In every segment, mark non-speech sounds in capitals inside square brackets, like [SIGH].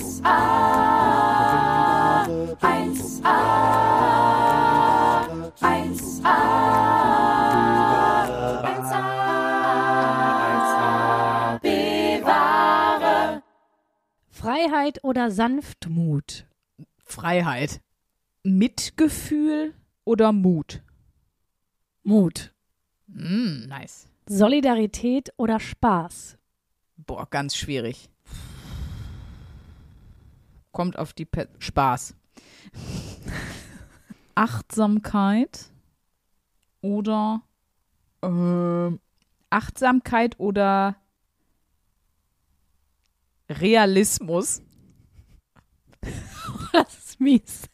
1a, 1a, 1a, 1a, bewahre. Freiheit oder Sanftmut? Freiheit. Mitgefühl oder Mut? Mut. Mm, nice. Solidarität oder Spaß? Boah, ganz schwierig. Kommt auf die Pe Spaß. [LAUGHS] Achtsamkeit oder ähm, Achtsamkeit oder Realismus. [LAUGHS] Das ist mies.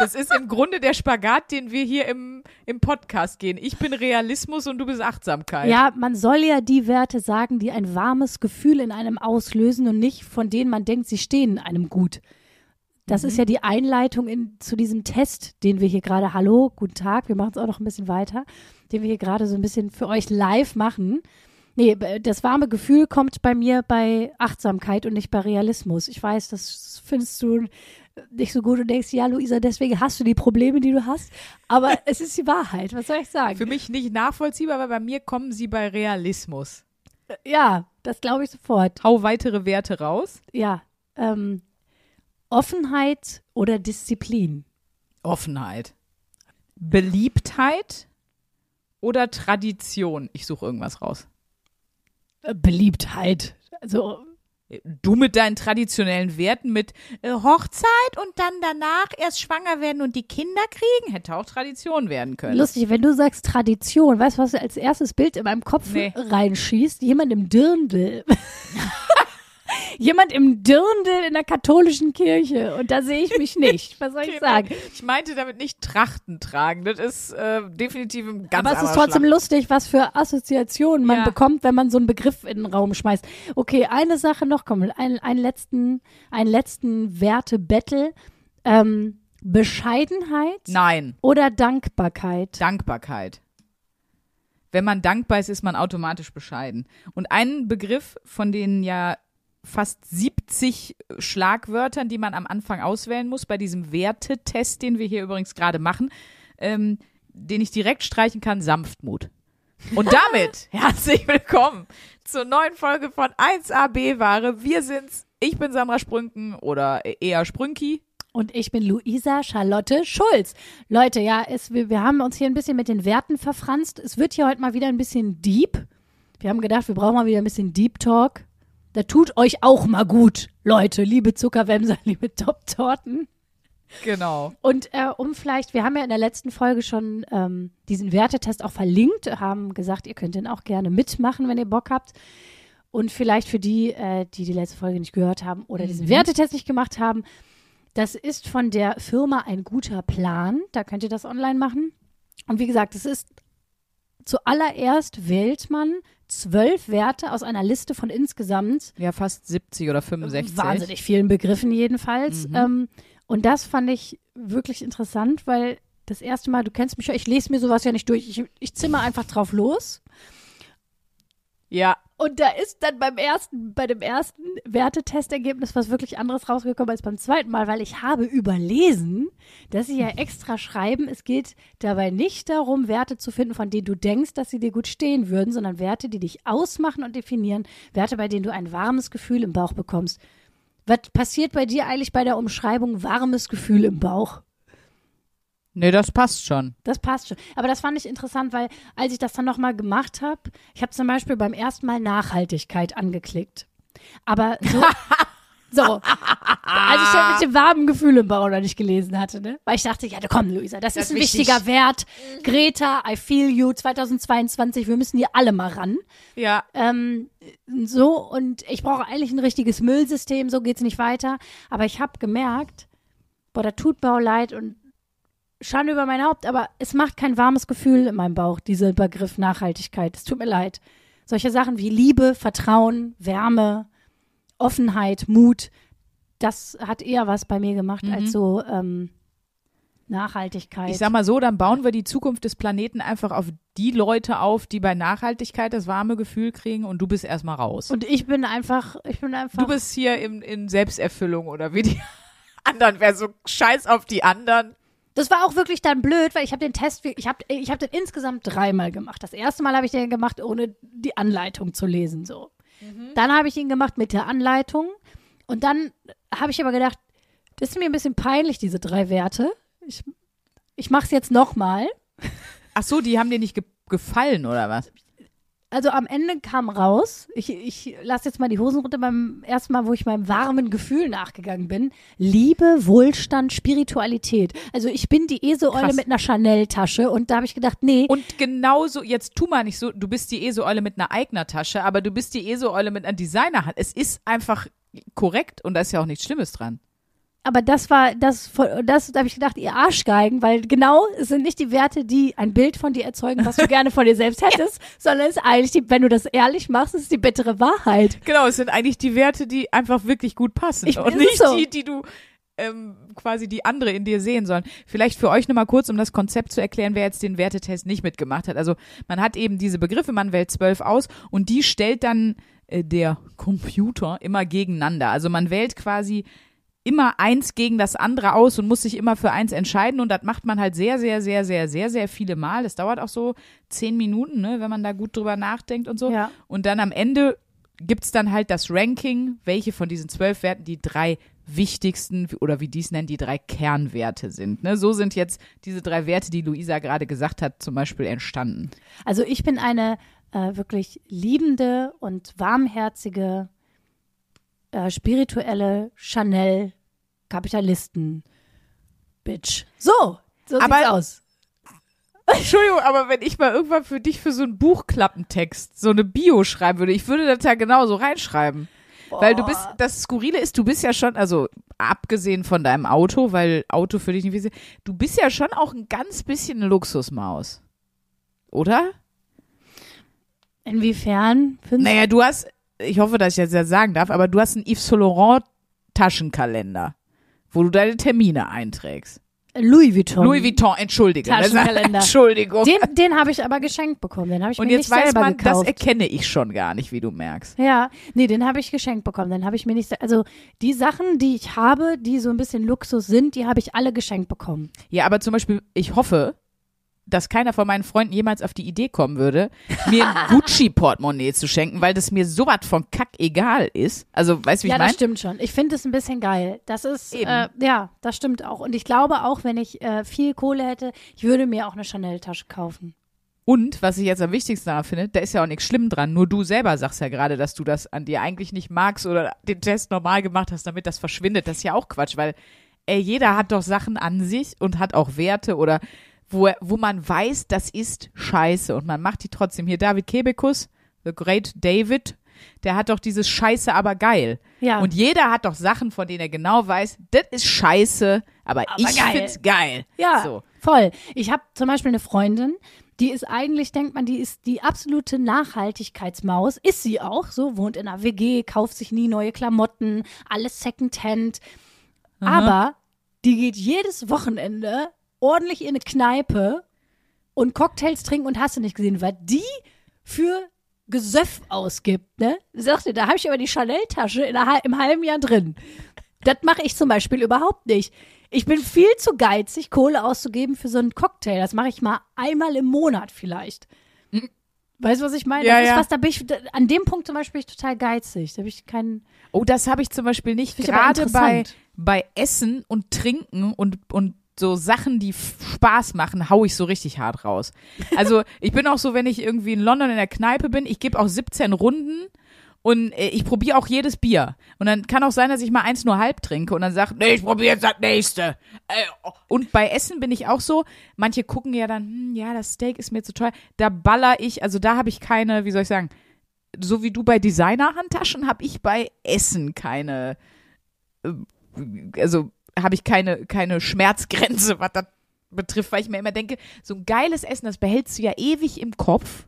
Das ist im Grunde der Spagat, den wir hier im, im Podcast gehen. Ich bin Realismus und du bist Achtsamkeit. Ja, man soll ja die Werte sagen, die ein warmes Gefühl in einem auslösen und nicht von denen man denkt, sie stehen einem gut. Das ist ja die Einleitung in, zu diesem Test, den wir hier gerade, hallo, guten Tag, wir machen es auch noch ein bisschen weiter, den wir hier gerade so ein bisschen für euch live machen. Nee, das warme Gefühl kommt bei mir bei Achtsamkeit und nicht bei Realismus. Ich weiß, das findest du nicht so gut und denkst, ja, Luisa, deswegen hast du die Probleme, die du hast. Aber [LAUGHS] es ist die Wahrheit. Was soll ich sagen? Für mich nicht nachvollziehbar, aber bei mir kommen sie bei Realismus. Ja, das glaube ich sofort. Hau weitere Werte raus. Ja, ähm, Offenheit oder Disziplin? Offenheit. Beliebtheit oder Tradition? Ich suche irgendwas raus. Äh, Beliebtheit. Also, Du mit deinen traditionellen Werten mit äh, Hochzeit und dann danach erst schwanger werden und die Kinder kriegen, hätte auch Tradition werden können. lustig, wenn du sagst Tradition, weißt du, was als erstes Bild in meinem Kopf Nee. reinschießt? Jemand im Dirndl. [LAUGHS] Jemand im Dirndl in der katholischen Kirche. Und da sehe ich mich nicht. [LAUGHS] Was soll ich sagen? Ich meinte damit nicht Trachten tragen. Das ist äh, definitiv ein ganz Aber es ist trotzdem Schlag. lustig, was für Assoziationen man Ja. bekommt, wenn man so einen Begriff in den Raum schmeißt. Okay, eine Sache noch, komm, einen, einen letzten, einen letzten Werte-Battle. Ähm, Bescheidenheit Nein, oder Dankbarkeit? Dankbarkeit. Wenn man dankbar ist, ist man automatisch bescheiden. Und ein Begriff von den ja fast 70 Schlagwörtern, die man am Anfang auswählen muss, bei diesem Wertetest, den wir hier übrigens gerade machen, ähm, den ich direkt streichen kann, Sanftmut. Und [LAUGHS] damit herzlich willkommen zur neuen Folge von 1AB Ware. Wir sind's. Ich bin Sandra Sprünken oder eher Sprünki. Und ich bin Luisa Charlotte Schulz. Leute, ja, es, wir, wir haben uns hier ein bisschen mit den Werten verfranst. Es wird hier heute mal wieder ein bisschen deep. Wir haben gedacht, wir brauchen mal wieder ein bisschen Deep Talk. Da tut euch auch mal gut, Leute, liebe Zuckerwämser, [LAUGHS] liebe Top-Torten. Genau. Und äh, um vielleicht, wir haben ja in der letzten Folge schon ähm, diesen Wertetest auch verlinkt, haben gesagt, ihr könnt den auch gerne mitmachen, wenn ihr Bock habt. Und vielleicht für die, äh, die die letzte Folge nicht gehört haben oder diesen Wertetest nicht gemacht haben, das ist von der Firma ein guter Plan. Da könnt ihr das online machen. Und wie gesagt, es ist zuallererst wählt man zwölf Werte aus einer Liste von insgesamt Ja, fast 70 oder 65. wahnsinnig vielen Begriffen jedenfalls. Mhm. Ähm, und das fand ich wirklich interessant, weil das erste Mal, du kennst mich ja, ich lese mir sowas ja nicht durch. Ich, ich zimmer einfach drauf los. Ja, Und da ist dann beim ersten, bei dem ersten Wertetestergebnis was wirklich anderes rausgekommen als beim zweiten Mal, weil ich habe überlesen, dass sie ja extra schreiben, es geht dabei nicht darum, Werte zu finden, von denen du denkst, dass sie dir gut stehen würden, sondern Werte, die dich ausmachen und definieren, Werte, bei denen du ein warmes Gefühl im Bauch bekommst. Was passiert bei dir eigentlich bei der Umschreibung warmes Gefühl im Bauch? Nee, das passt schon. Das passt schon. Aber das fand ich interessant, weil als ich das dann nochmal gemacht habe, ich habe zum Beispiel beim ersten Mal Nachhaltigkeit angeklickt. Aber so, [LAUGHS] so als ich das mit dem warmen Gefühl im Bauch noch nicht gelesen hatte, ne? Weil ich dachte, ja, komm, Luisa, das, Das ist ein ist wichtiger wichtig. Wert. Greta, I feel you, 2022, wir müssen hier alle mal ran. Ja, Ähm, so, und ich brauche eigentlich ein richtiges Müllsystem, so geht's nicht weiter. Aber ich habe gemerkt, boah, da tut Bau leid und Schande über mein Haupt, aber es macht kein warmes Gefühl in meinem Bauch, dieser Begriff Nachhaltigkeit. Es tut mir leid. Solche Sachen wie Liebe, Vertrauen, Wärme, Offenheit, Mut, das hat eher was bei mir gemacht als so ähm, Nachhaltigkeit. Ich sag mal so, dann bauen wir die Zukunft des Planeten einfach auf die Leute auf, die bei Nachhaltigkeit das warme Gefühl kriegen und du bist erstmal raus. und ich bin einfach, ich bin einfach. du bist hier in, in Selbsterfüllung oder wie die [LAUGHS] anderen, wer so scheiß auf die anderen. Das war auch wirklich dann blöd, weil ich habe den Test, ich habe ich hab den insgesamt dreimal gemacht. Das erste Mal habe ich den gemacht, ohne die Anleitung zu lesen. So. Dann habe ich ihn gemacht mit der Anleitung. Und dann habe ich aber gedacht, das ist mir ein bisschen peinlich, diese drei Werte. Ich, ich mache es jetzt nochmal. Ach so, die haben dir nicht ge gefallen oder was? Also am Ende kam raus, ich, ich lasse jetzt mal die Hosen runter beim ersten Mal, wo ich meinem warmen Gefühl nachgegangen bin. Liebe, Wohlstand, Spiritualität. Also ich bin die Krass. mit einer Chanel-Tasche und da habe ich gedacht, nee, Und genauso, jetzt tu mal nicht so, du bist die ESO-Eule mit einer Eigner-Tasche, aber du bist die ESO-Eule mit einer Designerhand. Es ist einfach korrekt und da ist ja auch nichts Schlimmes dran. Aber das war, das, das da habe ich gedacht, ihr Arschgeigen, weil genau es sind nicht die Werte, die ein Bild von dir erzeugen, was du [LAUGHS] gerne von dir selbst hättest, sondern es ist eigentlich, die, wenn du das ehrlich machst, ist es die bittere Wahrheit. Genau, es sind eigentlich die Werte, die einfach wirklich gut passen Ich- und nicht so. die, die du ähm, quasi die andere in dir sehen sollen. Vielleicht für euch nochmal kurz, um das Konzept zu erklären, wer jetzt den Wertetest nicht mitgemacht hat. Also man hat eben diese Begriffe, man wählt zwölf aus und die stellt dann äh, der Computer immer gegeneinander. Also man wählt quasi immer eins gegen das andere aus und muss sich immer für eins entscheiden und das macht man halt sehr, sehr, sehr, sehr, sehr, sehr viele Mal. Das dauert auch so zehn Minuten, ne, wenn man da gut drüber nachdenkt und so. Ja. Und dann am Ende gibt's dann halt das Ranking, welche von diesen zwölf Werten die drei wichtigsten oder wie die es nennen, die drei Kernwerte sind. Ne? So sind jetzt diese drei Werte, die Luisa gerade gesagt hat, zum Beispiel entstanden. Also ich bin eine äh, wirklich liebende und warmherzige, äh, spirituelle Chanel-Kapitalisten. Bitch. So, so Aber- sieht's aus. [LAUGHS] Entschuldigung, aber wenn ich mal irgendwann für dich für so einen Buchklappentext so eine Bio schreiben würde, ich würde das ja genauso reinschreiben. Weil du bist, das Skurrile ist, du bist ja schon, also abgesehen von deinem Auto, weil Auto für dich nicht wichtig du bist ja schon auch ein ganz bisschen eine Luxusmaus. Oder? Inwiefern? findest- Naja, du hast, ich hoffe, dass ich das jetzt sagen darf, aber du hast einen Yves Saint Laurent Taschenkalender, wo du deine Termine einträgst. Louis Vuittom. Louis Vuitton, entschuldige. Taschenkalender. Entschuldigung. Den, den habe ich aber geschenkt bekommen. Den habe ich Und mir jetzt nicht weiß selber man, das gekauft. erkenne ich schon gar nicht, wie du merkst. Ja, nee, den habe ich geschenkt bekommen. Den habe ich mir nicht. Also die Sachen, die ich habe, die so ein bisschen Luxus sind, die habe ich alle geschenkt bekommen. Ja, aber zum Beispiel, ich hoffe, dass keiner von meinen Freunden jemals auf die Idee kommen würde, mir ein [LAUGHS] Gucci-Portemonnaie zu schenken, weil das mir sowas von kack egal ist. Also, weißt du, wie ja, ich das meine? stimmt schon. Ich finde es ein bisschen geil. Das ist, äh, ja, das stimmt auch. Und ich glaube auch, wenn ich äh, viel Kohle hätte, ich würde mir auch eine Chanel-Tasche kaufen. Und, was ich jetzt am wichtigsten daran finde, da ist ja auch nichts schlimm dran. Nur du selber sagst ja gerade, dass du das an dir eigentlich nicht magst oder den Test normal gemacht hast, damit das verschwindet. Das ist ja auch Quatsch, weil, ey, jeder hat doch Sachen an sich und hat auch Werte oder wo, wo man weiß, das ist scheiße und man macht die trotzdem. Hier David Kebekus, The Great David, der hat doch dieses Scheiße, aber geil. Ja. Und jeder hat doch Sachen, von denen er genau weiß, das ist scheiße, aber, Aber ich geil. find's geil. Ja, So. voll. Ich habe zum Beispiel eine Freundin, die ist eigentlich, denkt man, die ist die absolute Nachhaltigkeitsmaus. Ist sie auch so, wohnt in einer WG, kauft sich nie neue Klamotten, alles Secondhand. Aber die geht jedes Wochenende ordentlich in eine Kneipe und Cocktails trinken und hast du nicht gesehen, was die für Gesöff ausgibt, ne? Sagte, da habe ich aber die Chanel-Tasche im halben Jahr drin. Das mache ich zum Beispiel überhaupt nicht. Ich bin viel zu geizig, Kohle auszugeben für so einen Cocktail. Das mache ich mal einmal im Monat vielleicht. Weißt du, was ich meine? Hm. Ja, das ist ja. was, da bin ich, an dem Punkt zum Beispiel bin ich total geizig. Da habe ich keinen. Oh, das habe ich zum Beispiel nicht. Gerade bei, bei Essen und Trinken und, und so Sachen, die Spaß machen, hau ich so richtig hart raus. Also [LAUGHS] ich bin auch so, wenn ich irgendwie in London in der Kneipe bin, ich gebe auch 17 Runden und äh, ich probiere auch jedes Bier. Und dann kann auch sein, dass ich mal eins nur halb trinke und dann sage, nee, ich probiere jetzt das nächste. Äh, oh. Und bei Essen bin ich auch so, manche gucken ja dann, hm, ja, das Steak ist mir zu teuer. Da baller ich, also da habe ich keine, wie soll ich sagen, so wie du bei Designer-Handtaschen, habe ich bei Essen keine, äh, also habe ich keine, keine Schmerzgrenze, was das betrifft, weil ich mir immer denke, so ein geiles Essen, das behältst du ja ewig im Kopf.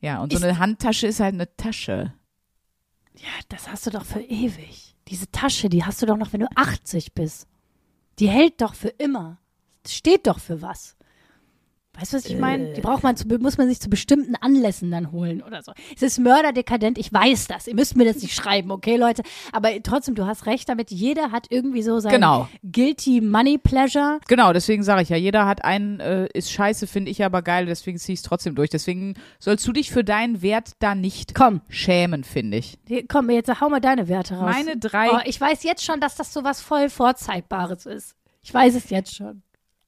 Ja, und so Ist- eine Handtasche ist halt eine Tasche. Ja, das hast du doch für ewig. Diese Tasche, die hast du doch noch, wenn du 80 bist. Die hält doch für immer. steht doch für was. Weißt du, was ich meine? Die braucht man zu, muss man sich zu bestimmten Anlässen dann holen oder so. Es ist mörderdekadent, ich weiß das. Ihr müsst mir das nicht schreiben, okay, Leute? Aber trotzdem, du hast recht damit. Jeder hat irgendwie so sein Genau. guilty money pleasure. Genau, deswegen sage ich ja, jeder hat einen, äh, ist scheiße, finde ich aber geil, deswegen ziehe ich es trotzdem durch. Deswegen sollst du dich für deinen Wert da nicht Komm, schämen, finde ich. hier, komm, jetzt hau mal deine Werte raus. Meine drei, Oh, ich weiß jetzt schon, dass das so was voll Vorzeigbares ist. Ich weiß es jetzt schon.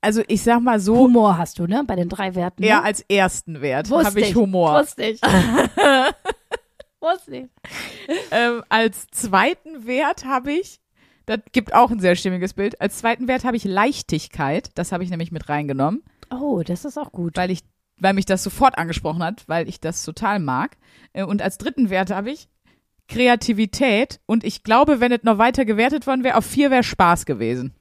Also ich sag mal so, Humor hast du, ne? Bei den drei Werten. ne? als ersten Wert habe ich Humor. Wusste ich. [LAUGHS] Wusste ich. Ähm, als zweiten Wert habe ich, das gibt auch ein sehr stimmiges Bild, als zweiten Wert habe ich Leichtigkeit. Das habe ich nämlich mit reingenommen, Oh, das ist auch gut. weil ich, weil mich das sofort angesprochen hat, weil ich das total mag. Äh, Und als dritten Wert habe ich Kreativität. Und ich glaube, wenn es noch weiter gewertet worden wäre, auf vier wäre Spaß gewesen.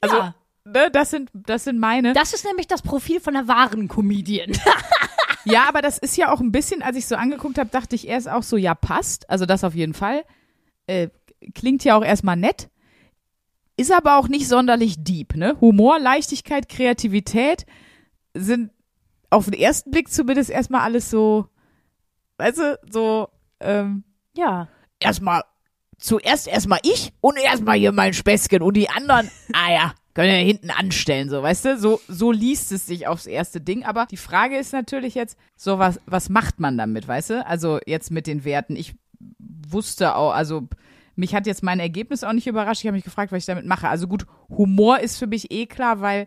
Also, ja, ne, das sind, das sind meine. das ist nämlich das Profil von einer wahren Comedian. [LAUGHS] Ja, aber das ist ja auch ein bisschen, als ich so angeguckt habe, dachte ich erst auch so, ja, passt. Also das auf jeden Fall. Äh, klingt ja auch erstmal nett. Ist aber auch nicht sonderlich deep, ne? Humor, Leichtigkeit, Kreativität sind auf den ersten Blick zumindest erstmal alles so, weißt du, so, ähm, ja. erstmal, zuerst erstmal ich und erstmal hier mein Späßchen und die anderen, ah ja, können ja hinten anstellen, so, weißt du? So, so liest es sich aufs erste Ding. Aber die Frage ist natürlich jetzt, so was, was macht man damit, weißt du? Also jetzt mit den Werten. Ich wusste auch, also mich hat jetzt mein Ergebnis auch nicht überrascht. Ich habe mich gefragt, was ich damit mache. Also gut, Humor ist für mich eh klar, weil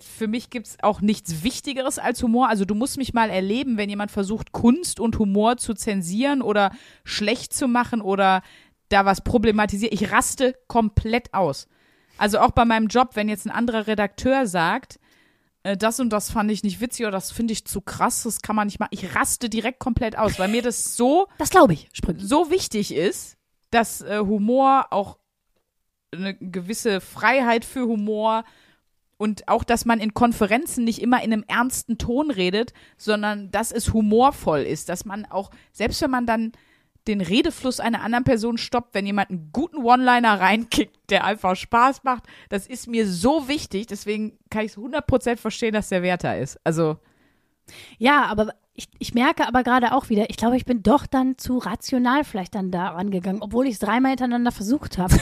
für mich gibt's auch nichts Wichtigeres als Humor. Also du musst mich mal erleben, wenn jemand versucht, Kunst und Humor zu zensieren oder schlecht zu machen oder da was problematisiert. Ich raste komplett aus. Also auch bei meinem Job, wenn jetzt ein anderer Redakteur sagt, äh, das und das fand ich nicht witzig oder das finde ich zu krass, das kann man nicht machen. Ich raste direkt komplett aus, weil mir das so [LAUGHS] Das glaube ich, Sprüche. so wichtig ist, dass äh, Humor auch eine gewisse Freiheit für Humor und auch, dass man in Konferenzen nicht immer in einem ernsten Ton redet, sondern dass es humorvoll ist, dass man auch, selbst wenn man dann den Redefluss einer anderen Person stoppt, wenn jemand einen guten One-Liner reinkickt, der einfach Spaß macht, das ist mir so wichtig, deswegen kann ich es 100% verstehen, dass der Werter ist. Also, Ja, aber ich, ich merke aber gerade auch wieder, ich glaube, ich bin doch dann zu rational vielleicht dann da rangegangen, obwohl ich es dreimal hintereinander versucht habe.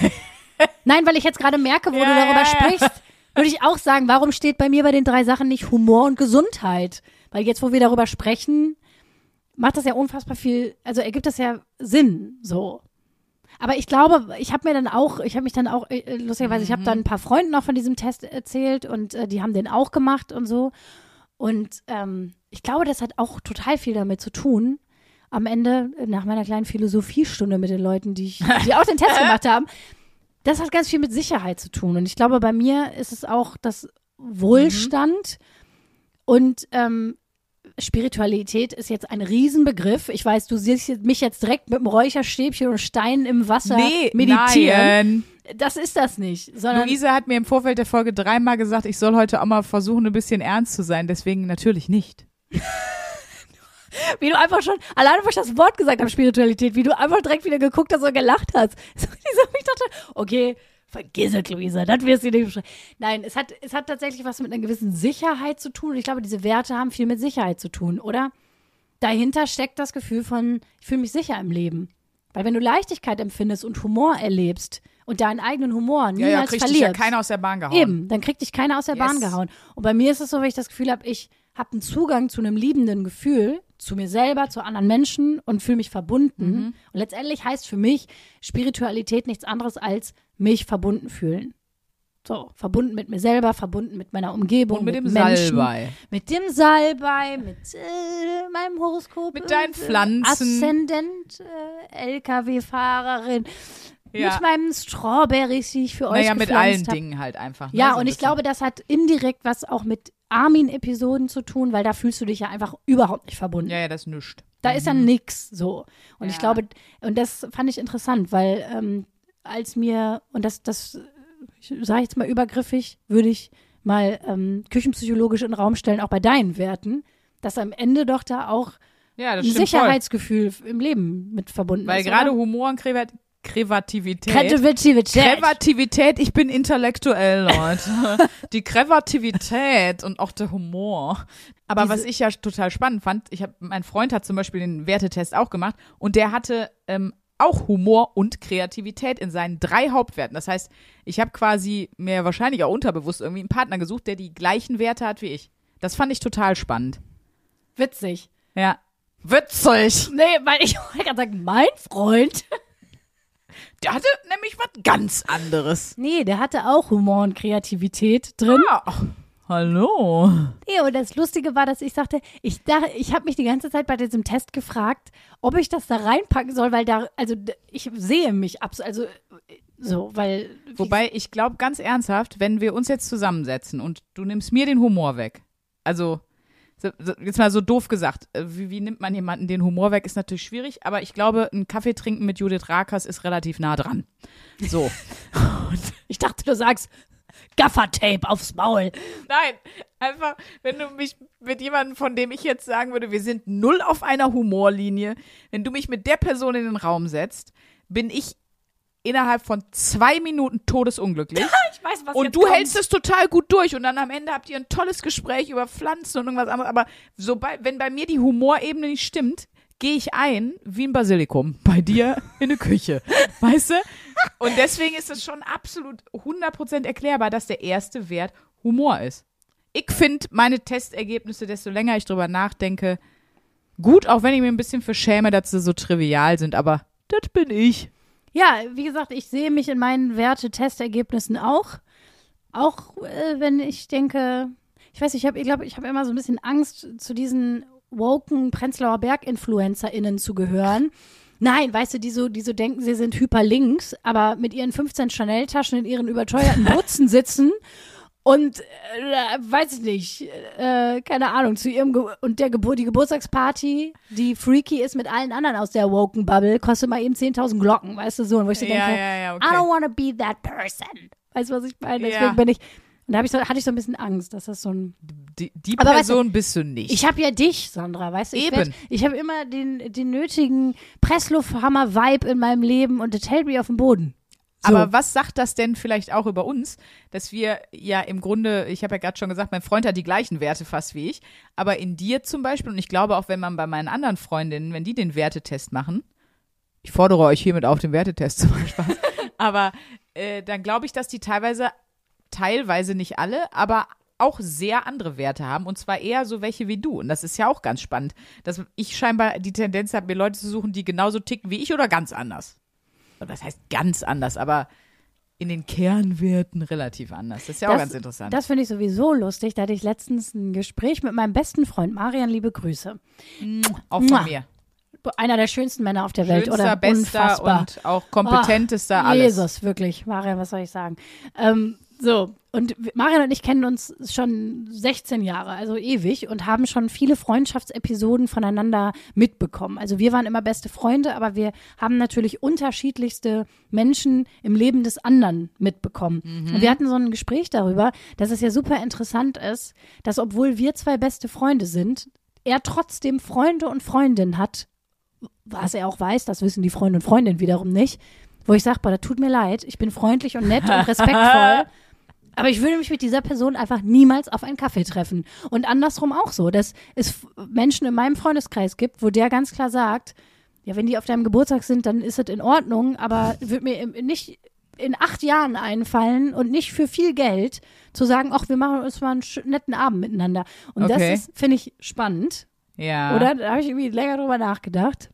[LAUGHS] Nein, weil ich jetzt gerade merke, wo Ja, du darüber ja, ja. sprichst, würde ich auch sagen, warum steht bei mir bei den drei Sachen nicht Humor und Gesundheit? Weil jetzt, wo wir darüber sprechen, macht das ja unfassbar viel, also ergibt das ja Sinn, so. Aber ich glaube, ich habe mir dann auch, ich habe mich dann auch, äh, lustigerweise, ich habe dann ein paar Freunden noch von diesem Test erzählt und äh, die haben den auch gemacht und so. Und ähm, ich glaube, das hat auch total viel damit zu tun. Am Ende, nach meiner kleinen Philosophiestunde mit den Leuten, die, ich, die auch den Test [LAUGHS] gemacht haben, das hat ganz viel mit Sicherheit zu tun. Und ich glaube, bei mir ist es auch das Wohlstand und ähm, Spiritualität ist jetzt ein Riesenbegriff. Ich weiß, du siehst mich jetzt direkt mit einem Räucherstäbchen und Steinen im Wasser nee, meditieren. nein. Das ist das nicht, sondern Luise hat mir im Vorfeld der Folge dreimal gesagt, ich soll heute auch mal versuchen, ein bisschen ernst zu sein. Deswegen natürlich nicht. [LAUGHS] wie du einfach schon, alleine wo ich das Wort gesagt habe, Spiritualität, wie du einfach direkt wieder geguckt hast und gelacht hast. [LAUGHS] So, ich dachte, okay, vergiss es, Luisa, das wirst du nicht beschreiben. Nein, es hat, es hat tatsächlich was mit einer gewissen Sicherheit zu tun. Und ich glaube, diese Werte haben viel mit Sicherheit zu tun, oder? Dahinter steckt das Gefühl von, ich fühle mich sicher im Leben. Weil wenn du Leichtigkeit empfindest und Humor erlebst und deinen eigenen Humor Ja, niemals ja, kriegt dich verlierst, ja keiner aus der Bahn gehauen. Eben, dann kriegt dich keiner aus der Yes. Bahn gehauen. Und bei mir ist es so, wenn ich das Gefühl habe, ich habe einen Zugang zu einem liebenden Gefühl, zu mir selber, zu anderen Menschen und fühle mich verbunden. Mhm. Und letztendlich heißt für mich Spiritualität nichts anderes als mich verbunden fühlen. So, verbunden mit mir selber, verbunden mit meiner Umgebung, Und mit dem Menschen, Salbei. Mit dem Salbei, mit äh, meinem Horoskop. Mit deinen äh, Pflanzen. Aszendent, äh, LKW-Fahrerin. Ja. Mit meinem Strawberries, die ich für euch Naja, mit gepflanzt allen hab. Dingen halt einfach. Ne? Ja, so ein und ich bisschen. glaube, das hat indirekt was auch mit Armin-Episoden zu tun, weil da fühlst du dich ja einfach überhaupt nicht verbunden. Ja, ja, das ist nichts. Da ist ja nix so. Und ich Ja. glaube, und das fand ich interessant, weil ähm, als mir, und das, das sage ich jetzt mal übergriffig, würde ich mal ähm, küchenpsychologisch in den Raum stellen, auch bei deinen Werten, dass am Ende doch da auch Ja, ein stimmt voll. Sicherheitsgefühl im Leben mit verbunden Weil ist. gerade oder? Humor und Kreativität Kreativität. Kreativität. Kreativität, ich bin intellektuell, Leute. [LAUGHS] Die Kreativität und auch der Humor. Aber Diese- was ich ja total spannend fand, ich hab, mein Freund hat zum Beispiel den Wertetest auch gemacht und der hatte ähm, auch Humor und Kreativität in seinen drei Hauptwerten. Das heißt, ich habe quasi mir wahrscheinlich auch unterbewusst irgendwie einen Partner gesucht, der die gleichen Werte hat wie ich. Das fand ich total spannend. Witzig. Ja. Witzig. Nee, weil ich [LAUGHS] wollte gerade sagen, mein Freund. [LAUGHS] Der hatte nämlich was ganz anderes. Nee, der hatte auch Humor und Kreativität drin. Ja. Hallo. Nee, und das Lustige war, dass ich sagte, ich dachte, ich habe mich die ganze Zeit bei diesem Test gefragt, ob ich das da reinpacken soll, weil da, also ich sehe mich absolut, also so, weil. Wobei ich glaube ganz ernsthaft, wenn wir uns jetzt zusammensetzen und du nimmst mir den Humor weg, also so, so, jetzt mal so doof gesagt, äh, wie, wie nimmt man jemanden den Humor weg, ist natürlich schwierig, aber ich glaube, ein Kaffee trinken mit Judith Rakers ist relativ nah dran. So. [LAUGHS] Ich dachte, du sagst Gaffertape aufs Maul. Nein, einfach, wenn du mich mit jemandem, von dem ich jetzt sagen würde, wir sind null auf einer Humorlinie, wenn du mich mit der Person in den Raum setzt, bin ich innerhalb von zwei Minuten todesunglücklich. [LAUGHS] Ich weiß, was Und du kommt. hältst es total gut durch und dann am Ende habt ihr ein tolles Gespräch über Pflanzen und irgendwas anderes. Aber sobald, wenn bei mir die Humorebene nicht stimmt, gehe ich ein wie ein Basilikum bei dir in der Küche. [LAUGHS] Weißt du? Und deswegen ist es schon absolut 100% erklärbar, dass der erste Wert Humor ist. Ich finde meine Testergebnisse, desto länger ich drüber nachdenke, gut, auch wenn ich mir ein bisschen verschäme, dass sie so trivial sind, aber das bin ich. Ja, wie gesagt, ich sehe mich in meinen Werte-Testergebnissen auch. Auch äh, wenn ich denke, ich weiß, nicht, ich habe, ich glaube, ich habe immer so ein bisschen Angst, zu diesen woken Prenzlauer Berg-InfluencerInnen zu gehören. Nein, weißt du, die so, die so denken, sie sind hyperlinks, aber mit ihren 15 Chanel-Taschen in ihren überteuerten [LAUGHS] Butzen sitzen und, äh, weiß ich nicht, äh, keine Ahnung, zu ihrem, Ge und der Gebur die Geburtstagsparty, die freaky ist mit allen anderen aus der woken Bubble, kostet mal eben 10.000 Glocken, weißt du, so, und wo ich so Ja, denke, ja, ja, I okay. don't want to be that person. Weißt du, was ich meine? Deswegen bin ich, und da ich so, hatte ich so ein bisschen Angst, dass das so ein, Die, die Aber weißt du, Person bist du nicht. ich habe ja dich, Sandra, weißt du? Ich, Eben. werd- ich habe immer den, den nötigen Presslufthammer-Vibe in meinem Leben und das hält mich auf dem Boden. So. Aber was sagt das denn vielleicht auch über uns, dass wir ja im Grunde, ich habe ja gerade schon gesagt, mein Freund hat die gleichen Werte fast wie ich, aber in dir zum Beispiel, und ich glaube auch, wenn man bei meinen anderen Freundinnen, wenn die den Wertetest machen, ich fordere euch hiermit auf den Wertetest zum Beispiel, [LAUGHS] aber äh, dann glaube ich, dass die teilweise, teilweise nicht alle, aber auch sehr andere Werte haben und zwar eher so welche wie du. Und das ist ja auch ganz spannend, dass ich scheinbar die Tendenz habe, mir Leute zu suchen, die genauso ticken wie ich oder ganz anders. Und das heißt ganz anders, aber in den Kernwerten relativ anders. Das ist ja auch Das- ganz interessant. Das finde ich sowieso lustig. Da hatte ich letztens ein Gespräch mit meinem besten Freund Marian, liebe Grüße. auch von Mua. mir. Einer der schönsten Männer auf der Welt, Schönster, oder? bester Unfassbar. und auch kompetentester Ach, alles. Jesus, wirklich. Marian, was soll ich sagen? Ähm, so, und Marian und ich kennen uns schon 16 Jahre, also ewig, und haben schon viele Freundschaftsepisoden voneinander mitbekommen. Also wir waren immer beste Freunde, aber wir haben natürlich unterschiedlichste Menschen im Leben des anderen mitbekommen. Und wir hatten so ein Gespräch darüber, dass es ja super interessant ist, dass obwohl wir zwei beste Freunde sind, er trotzdem Freunde und Freundinnen hat, was er auch weiß, das wissen die Freunde und Freundinnen wiederum nicht, wo ich sage, boah, das tut mir leid, ich bin freundlich und nett und [LAUGHS] respektvoll, aber ich würde mich mit dieser Person einfach niemals auf einen Kaffee treffen. Und andersrum auch so, dass es Menschen in meinem Freundeskreis gibt, wo der ganz klar sagt, ja, wenn die auf deinem Geburtstag sind, dann ist es in Ordnung, aber wird mir nicht in acht Jahren einfallen und nicht für viel Geld zu sagen, ach, wir machen uns mal einen netten Abend miteinander. Und Okay. das ist, finde ich, spannend. Ja. Oder? Da habe ich irgendwie länger drüber nachgedacht,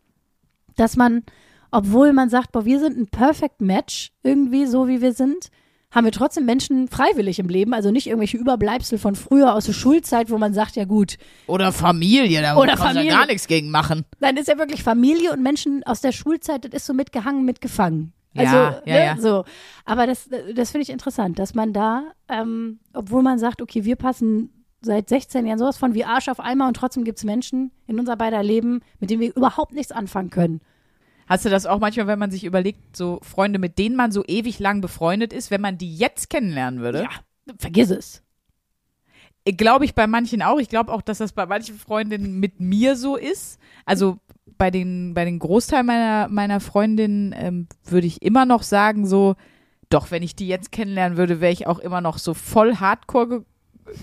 dass man, obwohl man sagt, boah, wir sind ein Perfect Match, irgendwie so wie wir sind, haben wir trotzdem Menschen freiwillig im Leben, also nicht irgendwelche Überbleibsel von früher aus der Schulzeit, wo man sagt, ja gut, Oder Familie, da Oder kann man ja gar nichts gegen machen. dann ist ja wirklich Familie und Menschen aus der Schulzeit, das ist so mitgehangen, mitgefangen. Ja, Also, ja, ne, ja. so. Aber das, das finde ich interessant, dass man da, ähm, obwohl man sagt, okay, wir passen seit 16 Jahren sowas von wie Arsch auf Eimer und trotzdem gibt es Menschen in unser beider Leben, mit denen wir überhaupt nichts anfangen können. Hast du das auch manchmal, wenn man sich überlegt, so Freunde, mit denen man so ewig lang befreundet ist, wenn man die jetzt kennenlernen würde? Ja, vergiss es. Glaube ich bei manchen auch. Ich glaube auch, dass das bei manchen Freundinnen mit mir so ist. Also bei den, bei den Großteil meiner, meiner Freundinnen ähm, würde ich immer noch sagen, so, doch, wenn ich die jetzt kennenlernen würde, wäre ich auch immer noch so voll Hardcore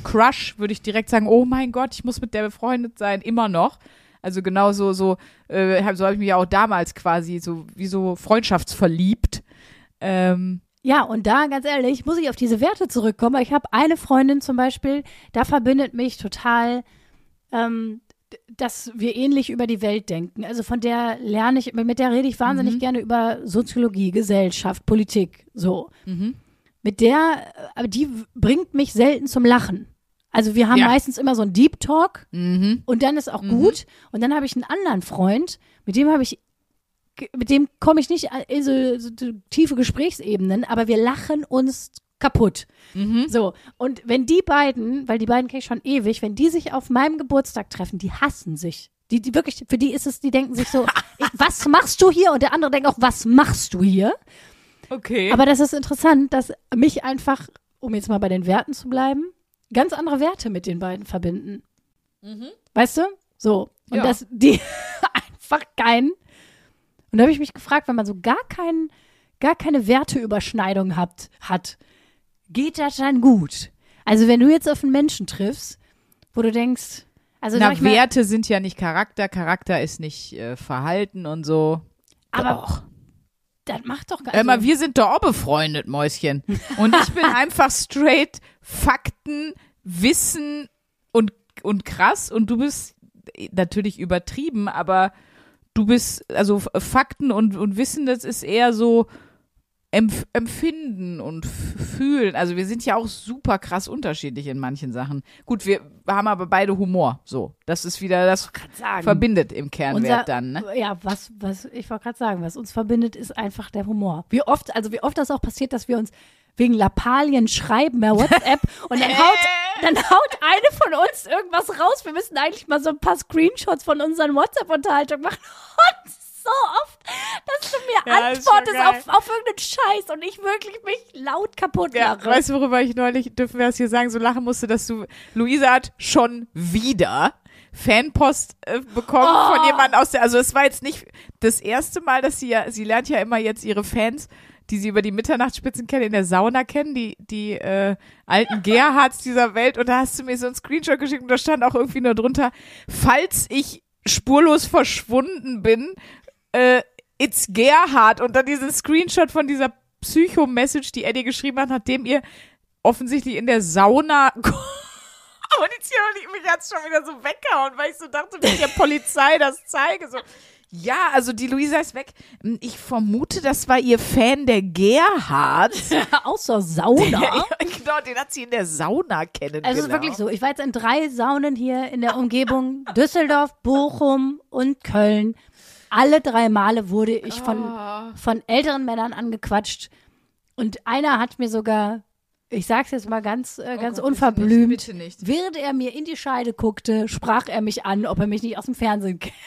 Crush, würde ich direkt sagen, oh mein Gott, ich muss mit der befreundet sein, immer noch. Also genauso so, äh, hab- so habe ich mich ja auch damals quasi so wie so freundschaftsverliebt. Ähm, Ja, und da, ganz ehrlich, muss ich auf diese Werte zurückkommen. Ich habe eine Freundin zum Beispiel, da verbindet mich total, ähm, dass wir ähnlich über die Welt denken. Also von der lerne ich, mit der rede ich wahnsinnig gerne über Soziologie, Gesellschaft, Politik, so. Mhm. Mit der, äh, aber die bringt mich selten zum Lachen. Also wir haben Ja. meistens immer so einen Deep Talk mhm. und dann ist auch gut. Und dann habe ich einen anderen Freund, mit dem habe ich, mit dem komme ich nicht in so, so tiefe Gesprächsebenen, aber wir lachen uns kaputt. Mhm. So, und wenn die beiden, weil die beiden kenne ich schon ewig, wenn die sich auf meinem Geburtstag treffen, die hassen sich. Die, die wirklich, für die ist es, die denken sich so, [LAUGHS] ich, was machst du hier? Und der andere denkt auch, was machst du hier? Okay. Aber das ist interessant, dass mich einfach, um jetzt mal bei den Werten zu bleiben, ganz andere Werte mit den beiden verbinden. Weißt du? So. Und Ja. dass die [LAUGHS] einfach keinen. Und da habe ich mich gefragt, wenn man so gar keinen, gar keine Werteüberschneidung hat, hat, geht das dann gut? Also wenn du jetzt auf einen Menschen triffst, wo du denkst, also Na, mal, Werte sind ja nicht Charakter, Charakter ist nicht äh, Verhalten und so. aber Doch. Das macht doch gar mal, also, wir sind doch auch befreundet, Mäuschen. Und ich bin [LAUGHS] einfach straight Fakten, Wissen und, und krass. Und du bist natürlich übertrieben, aber du bist, also Fakten und, und Wissen, das ist eher so Empf Empfinden und Fühlen. Also wir sind ja auch super krass unterschiedlich in manchen Sachen. Gut, wir haben aber beide Humor. So, das ist wieder, das verbindet im Kernwert Unser, dann. Ne? Ja, was, was, ich wollte gerade sagen, was uns verbindet, ist einfach der Humor. Wie oft, also wie oft das auch passiert, dass wir uns wegen Lappalien schreiben per WhatsApp [LAUGHS] und dann haut, dann haut eine von uns irgendwas raus. Wir müssen eigentlich mal so ein paar Screenshots von unseren WhatsApp-Unterhaltungen machen. [LAUGHS] Und so oft, dass du mir Ja, antwortest auf, auf irgendeinen Scheiß und ich wirklich mich laut kaputt Ja, lache. weißt du, worüber ich neulich, dürfen wir das hier sagen, so lachen musste, dass du, Luisa hat schon wieder Fanpost äh, bekommen Oh. von jemandem aus der, also es war jetzt nicht das erste Mal, dass sie ja, sie lernt ja immer jetzt ihre Fans, die sie über die Mitternachtsspitzen kennen, in der Sauna kennen, die, die äh, alten [LAUGHS] Gerhards dieser Welt und da hast du mir so einen Screenshot geschickt und da stand auch irgendwie nur drunter, falls ich spurlos verschwunden bin, äh, it's Gerhard und dann diesen Screenshot von dieser Psycho-Message, die Eddie geschrieben hat, nachdem ihr offensichtlich in der Sauna [LAUGHS] und ich mich hat's schon wieder so weggehauen, weil ich so dachte, wenn ich der Polizei das zeige, so. Ja, also die Luisa ist weg. Ich vermute, das war ihr Fan der Gerhard. [LAUGHS] Außer Sauna. [LAUGHS] Ja, genau, den hat sie in der Sauna kennengelernt. Also es ist wirklich so. Ich war jetzt in drei Saunen hier in der Umgebung. Düsseldorf, Bochum und Köln. Alle drei Male wurde ich von, Ah. von älteren Männern angequatscht. Und einer hat mir sogar, ich sag's jetzt mal ganz, äh, ganz Oh Gott, unverblümt, bitte nicht, bitte während er mir in die Scheide guckte, sprach er mich an, ob er mich nicht aus dem Fernsehen [LAUGHS] kennt.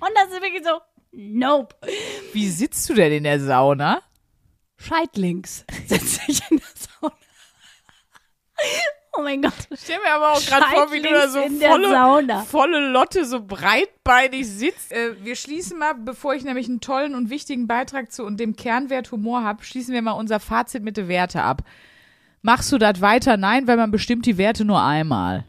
Und das ist wirklich so, nope. Wie sitzt du denn in der Sauna? Scheidlings [LAUGHS] sitze ich in der Sauna. Oh mein Gott. Ich stell mir aber auch gerade vor, wie du da so volle, volle Lotte so breitbeinig sitzt. Äh, wir schließen mal, bevor ich nämlich einen tollen und wichtigen Beitrag zu und dem Kernwert Humor habe, schließen wir mal unser Fazit mit den Werte ab. Machst du das weiter? Nein, weil man bestimmt die Werte nur einmal.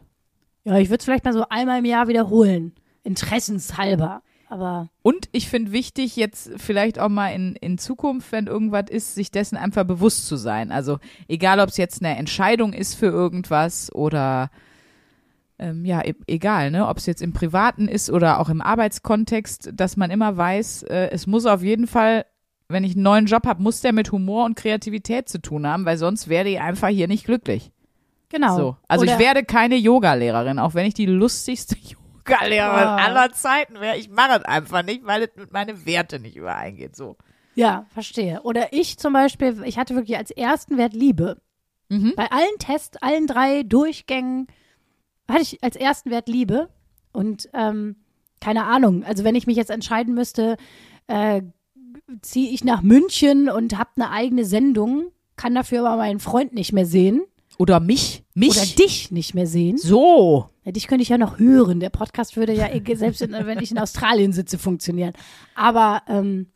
Ja, ich würde es vielleicht mal so einmal im Jahr wiederholen. Interessenshalber. Aber Und ich finde wichtig, jetzt vielleicht auch mal in, in Zukunft, wenn irgendwas ist, sich dessen einfach bewusst zu sein. Also egal, ob es jetzt eine Entscheidung ist für irgendwas oder ähm, ja, e egal, ne, ob es jetzt im Privaten ist oder auch im Arbeitskontext, dass man immer weiß, äh, es muss auf jeden Fall, wenn ich einen neuen Job habe, muss der mit Humor und Kreativität zu tun haben, weil sonst werde ich einfach hier nicht glücklich. genau. So. Also Oder, ich werde keine Yoga-Lehrerin, auch wenn ich die lustigste [LAUGHS] Yoga-Lehrerin Ah. aller Zeiten wäre. Ich mache es einfach nicht, weil es mit meinen Werte nicht übereingeht. So. Ja, verstehe. Oder ich zum Beispiel, ich hatte wirklich als ersten Wert Liebe. Mhm. Bei allen Tests, allen drei Durchgängen hatte ich als ersten Wert Liebe. Und ähm, keine Ahnung, also wenn ich mich jetzt entscheiden müsste, äh, ziehe ich nach München und habe eine eigene Sendung, kann dafür aber meinen Freund nicht mehr sehen. Oder mich? Mich? oder dich nicht mehr sehen. So. Ja, dich könnte ich ja noch hören. Der Podcast würde ja, eh- selbst wenn ich in Australien sitze, funktionieren. Aber ähm,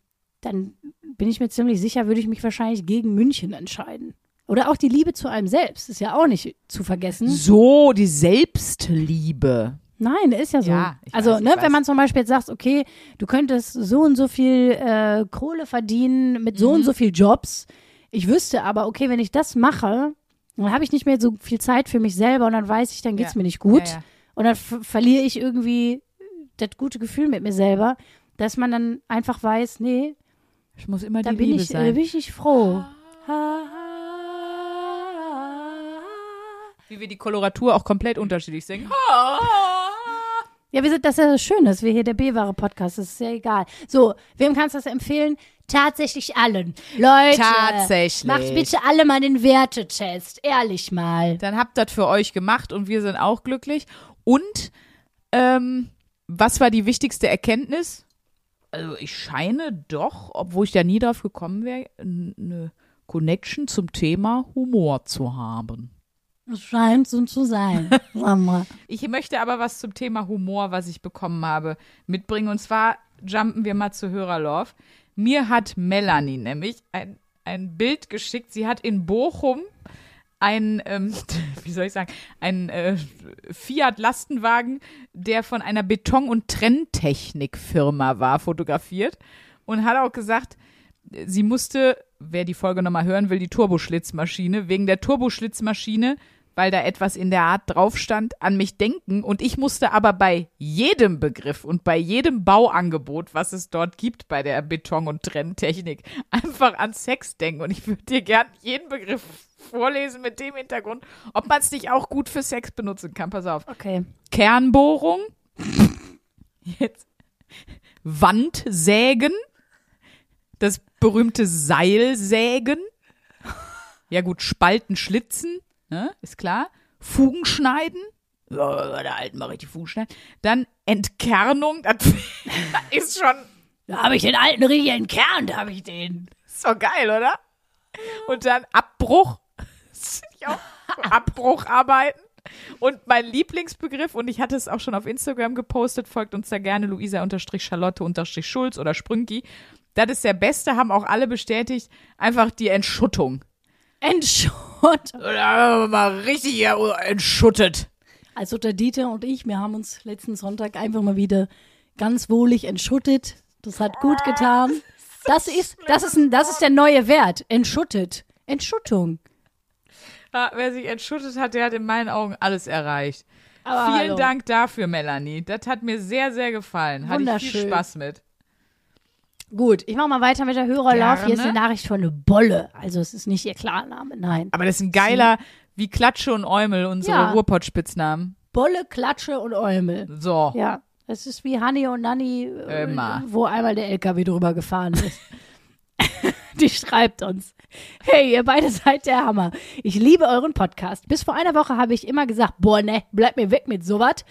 dann bin ich mir ziemlich sicher, würde ich mich wahrscheinlich gegen München entscheiden. Oder auch die Liebe zu einem selbst ist ja auch nicht zu vergessen. So, die Selbstliebe. Nein, ist ja so. Ja, also, weiß, ne, wenn man zum Beispiel jetzt sagt, okay, du könntest so und so viel äh, Kohle verdienen mit Mhm. so und so viel Jobs. Ich wüsste aber, okay, wenn ich das mache, dann habe ich nicht mehr so viel Zeit für mich selber und dann weiß ich, dann geht's Ja. mir nicht gut. Ja, ja. Und dann ver- verliere ich irgendwie das gute Gefühl mit mir selber, dass man dann einfach weiß, nee, Ich muss immer da die bin Liebe ich, äh, sein. bin ich nicht froh. Wie wir die Koloratur auch komplett unterschiedlich singen. Ja, wir sind, das ist ja schön, dass wir hier der B-Ware-Podcast, das ist ja egal. So, wem kannst du das empfehlen? Tatsächlich allen. Leute, Tatsächlich. macht bitte alle mal den Wertetest, ehrlich mal. Dann habt das für euch gemacht und wir sind auch glücklich. Und ähm, was war die wichtigste Erkenntnis? Also ich scheine doch, obwohl ich da nie drauf gekommen wäre, eine Connection zum Thema Humor zu haben. Es scheint so zu sein. [LAUGHS] Ich möchte aber was zum Thema Humor, was ich bekommen habe, mitbringen. Und zwar jumpen wir mal zu Hörerlove. Mir hat Melanie nämlich ein, ein Bild geschickt. Sie hat in Bochum ein, ähm, [LAUGHS] wie soll ich sagen, ein äh, Fiat-Lastenwagen, der von einer Beton- und Trenntechnik-Firma war, fotografiert. Und hat auch gesagt, sie musste, wer die Folge nochmal hören will, die Turboschlitzmaschine, wegen der Turboschlitzmaschine, weil da etwas in der Art drauf stand, an mich denken. Und ich musste aber bei jedem Begriff und bei jedem Bauangebot, was es dort gibt bei der Beton- und Trenntechnik, einfach an Sex denken. Und ich würde dir gern jeden Begriff vorlesen mit dem Hintergrund, ob man es nicht auch gut für Sex benutzen kann. Pass auf. Okay. Kernbohrung. Jetzt. Wandsägen. Das berühmte Seilsägen. Ja gut, Spalten schlitzen, ne? ist klar. Fugen schneiden. Ja, der alten mal richtig Fugen schneiden. Dann Entkernung. Das, [LAUGHS] ist schon Da habe ich den alten richtig entkernt, habe ich den. so geil, oder? Und dann Abbruch. [LAUGHS] Abbrucharbeiten. Und mein Lieblingsbegriff, und ich hatte es auch schon auf Instagram gepostet, folgt uns da gerne Luisa-Charlotte-Schulz oder Sprünki. Das ist der Beste, haben auch alle bestätigt. Einfach die Entschuttung. Entschott. Oder mal richtig entschuttet. Also der Dieter und ich, wir haben uns letzten Sonntag einfach mal wieder ganz wohlig entschuttet. Das hat gut getan. Das ist, das ist, ein, das ist der neue Wert. Entschuttet. Entschuttung. Ja, wer sich entschuttet hat, der hat in meinen Augen alles erreicht. Aber Vielen hallo. Dank dafür, Melanie. Das hat mir sehr, sehr gefallen. Hatte ich viel. Spaß mit. Gut, ich mache mal weiter mit der Hörerlauf. Hier ist Gerne. eine Nachricht von eine Bolle. Also es ist nicht ihr Klarname, nein. Aber das ist ein geiler, wie Klatsche und Eumel, unsere Ja. Ruhrpott-Spitznamen. Bolle, Klatsche und Eumel. So. Ja, es ist wie Hanni und Nanni, Immer. wo einmal der LKW drüber gefahren ist. [LAUGHS] [LAUGHS] Die schreibt uns. Hey, ihr beide seid der Hammer. Ich liebe euren Podcast. Bis vor einer Woche habe ich immer gesagt, boah, ne, bleib mir weg mit sowas.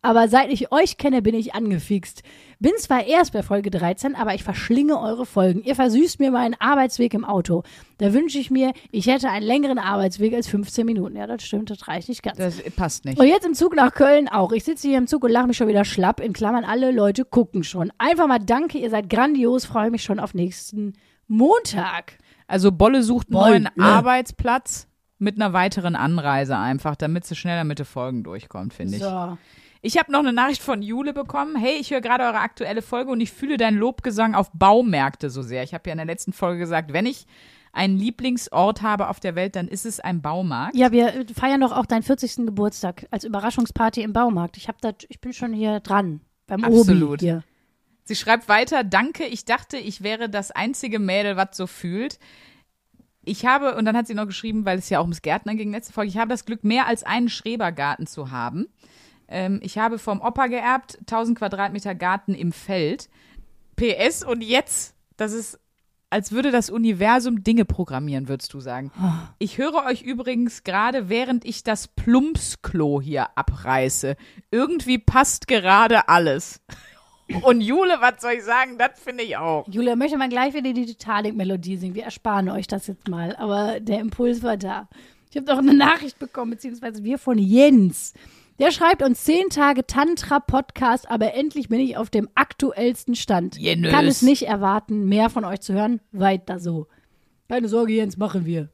Aber seit ich euch kenne, bin ich angefixt. Bin zwar erst bei Folge 13, aber ich verschlinge eure Folgen. Ihr versüßt mir meinen Arbeitsweg im Auto. Da wünsche ich mir, ich hätte einen längeren Arbeitsweg als 15 Minuten. Ja, das stimmt, das reicht nicht ganz. Das passt nicht. Und jetzt im Zug nach Köln auch. Ich sitze hier im Zug und lache mich schon wieder schlapp. In Klammern, alle Leute gucken schon. Einfach mal danke, ihr seid grandios. Freue mich schon auf nächsten Montag. Also Bolle sucht einen Bolle. neuen Arbeitsplatz mit einer weiteren Anreise einfach, damit sie schneller mit den Folgen durchkommt, finde ich. So. Ich habe noch eine Nachricht von Jule bekommen. Hey, ich höre gerade eure aktuelle Folge und ich fühle deinen Lobgesang auf Baumärkte so sehr. Ich habe ja in der letzten Folge gesagt, wenn ich einen Lieblingsort habe auf der Welt, dann ist es ein Baumarkt. Ja, wir feiern doch auch deinen 40. Geburtstag als Überraschungsparty im Baumarkt. Ich, hab dat, ich bin schon hier dran. Beim Absolut. Obi hier. Sie schreibt weiter, danke, ich dachte, ich wäre das einzige Mädel, was so fühlt. Ich habe, und dann hat sie noch geschrieben, weil es ja auch ums Gärtnern ging, letzte Folge, ich habe das Glück, mehr als einen Schrebergarten zu haben. Ähm, ich habe vom Opa geerbt, 1000 Quadratmeter Garten im Feld. PS, und jetzt, das ist, als würde das Universum Dinge programmieren, würdest du sagen. Ich höre euch übrigens gerade, während ich das Plumpsklo hier abreiße. Irgendwie passt gerade alles. Und Jule, was soll ich sagen? Das finde ich auch. Julia, möchte man gleich wieder die Titanic-Melodie singen. Wir ersparen euch das jetzt mal. Aber der Impuls war da. Ich habe doch eine Nachricht bekommen, beziehungsweise wir von Jens. Der schreibt uns zehn Tage Tantra-Podcast, aber endlich bin ich auf dem aktuellsten Stand. Jens. Kann es nicht erwarten, mehr von euch zu hören. Weiter so. Keine Sorge, Jens, machen wir.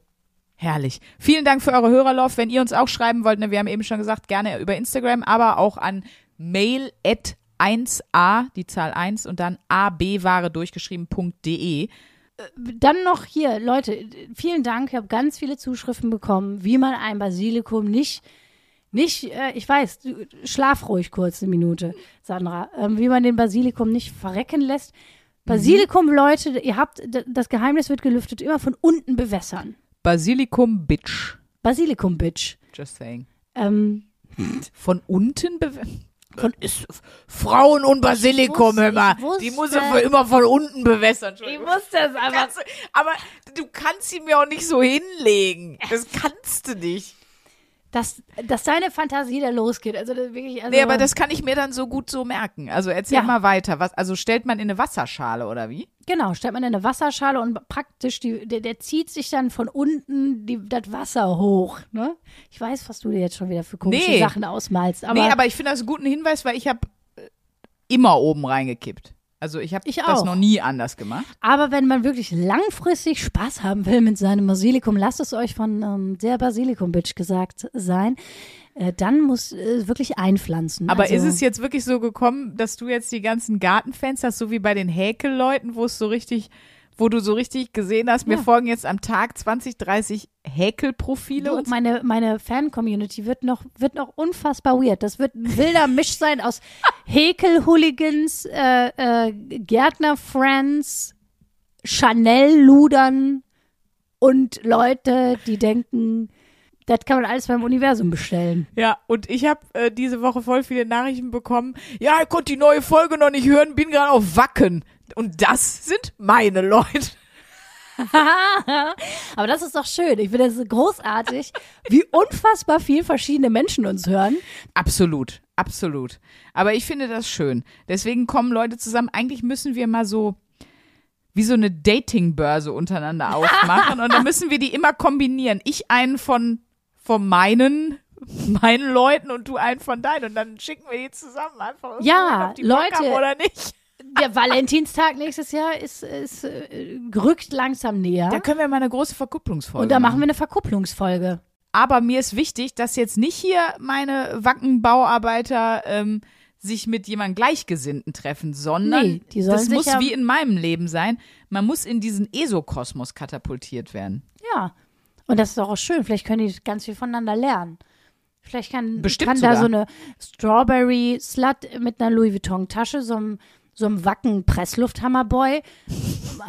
Herrlich. Vielen Dank für eure Hörerlauf. Wenn ihr uns auch schreiben wollt, ne, wir haben eben schon gesagt, gerne über Instagram, aber auch an mail at 1a, die Zahl 1 und dann abware durchgeschrieben.de. Dann noch hier, Leute, vielen Dank. Ich habe ganz viele Zuschriften bekommen, wie man ein Basilikum nicht, nicht, äh, ich weiß, schlaf ruhig kurz eine Minute, Sandra, ähm, wie man den Basilikum nicht verrecken lässt. Basilikum, Leute, ihr habt, das Geheimnis wird gelüftet, immer von unten bewässern. Basilikum Bitch. Basilikum, Bitch. Just saying. Ähm, Von unten be von ist Frauen und Basilikum Ich wusste- immer. ich wusste- Die muss er für immer von unten bewässern. Entschuldigung. wusste es einfach. Du, aber du kannst sie mir auch nicht so hinlegen. [LAUGHS] Das kannst du nicht. Dass, dass deine Fantasie da losgeht. Also wirklich, also, Nee, aber das kann ich mir dann so gut so merken. Also erzähl Ja. mal weiter. Was, also stellt man in eine Wasserschale oder wie? Genau, stellt man in eine Wasserschale und praktisch, die, der, der zieht sich dann von unten die, das Wasser hoch. Ne? Ich weiß, was du dir jetzt schon wieder für komische Nee. Sachen ausmalst. Aber, nee, aber ich finde das einen guten Hinweis, weil ich habe immer oben reingekippt. Also ich habe das auch. noch nie anders gemacht. aber wenn man wirklich langfristig Spaß haben will mit seinem Basilikum, lasst es euch von ähm, der Basilikum-Bitch gesagt sein, äh, dann muss äh, wirklich einpflanzen. Aber also, ist es jetzt wirklich so gekommen, dass du jetzt die ganzen Gartenfans hast, so wie bei den Häkelleuten, wo es so richtig, wo du so richtig gesehen hast, mir Ja. folgen jetzt am Tag 20, 30 Häkelprofile und meine, meine Fan-Community wird noch, wird noch unfassbar weird. Das wird ein wilder Misch sein aus [LAUGHS] Häkel-Hooligans, äh, äh, Gärtner-Friends, Chanel-Ludern und Leute, die denken, das kann man alles beim Universum bestellen. Ja, und ich habe äh, diese Woche voll viele Nachrichten bekommen. Ja, ich konnte die neue Folge noch nicht hören, bin gerade auf Wacken. Und das sind meine Leute. [LAUGHS] Aber das ist doch schön. Ich finde das großartig, wie unfassbar viel verschiedene Menschen uns hören. Absolut, absolut. Aber ich finde das schön. Deswegen kommen Leute zusammen. Eigentlich müssen wir mal so wie so eine Datingbörse untereinander [LAUGHS] aufmachen und dann müssen wir die immer kombinieren. Ich einen von von meinen meinen Leuten und du einen von deinen und dann schicken wir die zusammen einfach Ja, Leute. oder nicht. Der Valentinstag nächstes Jahr ist, ist äh, rückt langsam näher. Da können wir mal eine große Verkupplungsfolge Und da machen wir eine Verkupplungsfolge. Aber mir ist wichtig, dass jetzt nicht hier meine Wackenbauarbeiter ähm, sich mit jemandem Gleichgesinnten treffen, sondern Nee, die das muss ja- wie in meinem Leben sein. Man muss in diesen ESO-Kosmos katapultiert werden. Ja. Und das ist doch auch schön. Vielleicht können die ganz viel voneinander lernen. Vielleicht kann, Bestimmt kann da so eine Strawberry Slut mit einer Louis Vuitton Tasche, so einem, so einem Wacken Presslufthammerboy,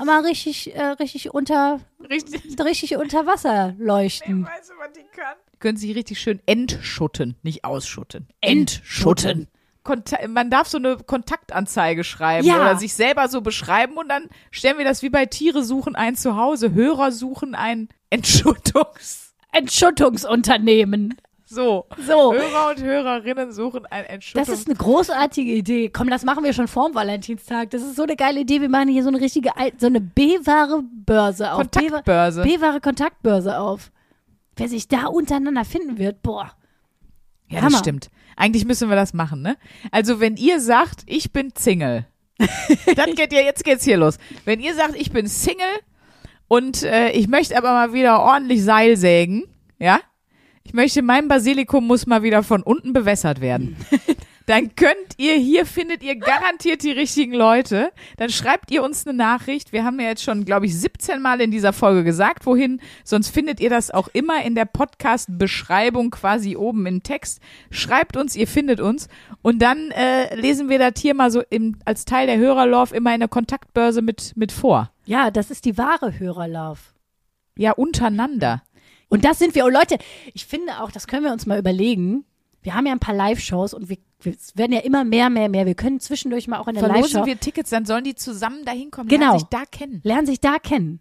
mal richtig, äh, richtig unter, Richtig. richtig unter Wasser leuchten. Weißt du, was die kann? Können sich richtig schön entschutten, nicht ausschutten. Entschutten. Konta man darf so eine Kontaktanzeige schreiben Ja. oder sich selber so beschreiben und dann stellen wir das wie bei Tiere suchen ein Zuhause, Hörer suchen ein Entschuttungs. Entschuttungsunternehmen. So. So. Hörer und Hörerinnen suchen ein Das Entschuttungs. ist eine großartige Idee. Komm, das machen wir schon vorm Valentinstag. Das ist so eine geile Idee. Wir machen hier so eine richtige, so eine B-Ware-Börse auf. Kontaktbörse. B-Ware Kontaktbörse auf. Wer sich da untereinander finden wird, boah. Ja, Hammer. das stimmt. Eigentlich müssen wir das machen, ne? Also, wenn ihr sagt, ich bin Single, [LAUGHS] dann geht ja, jetzt geht's hier los. Wenn ihr sagt, ich bin Single und äh, ich möchte aber mal wieder ordentlich Seil sägen, ja? Ich möchte, mein Basilikum muss mal wieder von unten bewässert werden. [LAUGHS] Dann könnt ihr, hier findet ihr garantiert die richtigen Leute. Dann schreibt ihr uns eine Nachricht. Wir haben ja jetzt schon, glaube ich, 17 Mal in dieser Folge gesagt, wohin. Sonst findet ihr das auch immer in der Podcast-Beschreibung quasi oben im Text. Schreibt uns, ihr findet uns. Und dann äh, lesen wir das hier mal so im, als Teil der Hörerlauf immer in der Kontaktbörse mit, mit vor. Ja, das ist die wahre Hörerlauf. Ja, untereinander. Und das sind wir. Und Leute, ich finde auch, das können wir uns mal überlegen. Wir haben ja ein paar Live-Shows und wir, wir es werden ja immer mehr, mehr, mehr. Wir können zwischendurch mal auch in der Verlosen Live-Show wir Tickets, dann sollen die zusammen dahin kommen, Genau. lernen sich da kennen. lernen sich da kennen.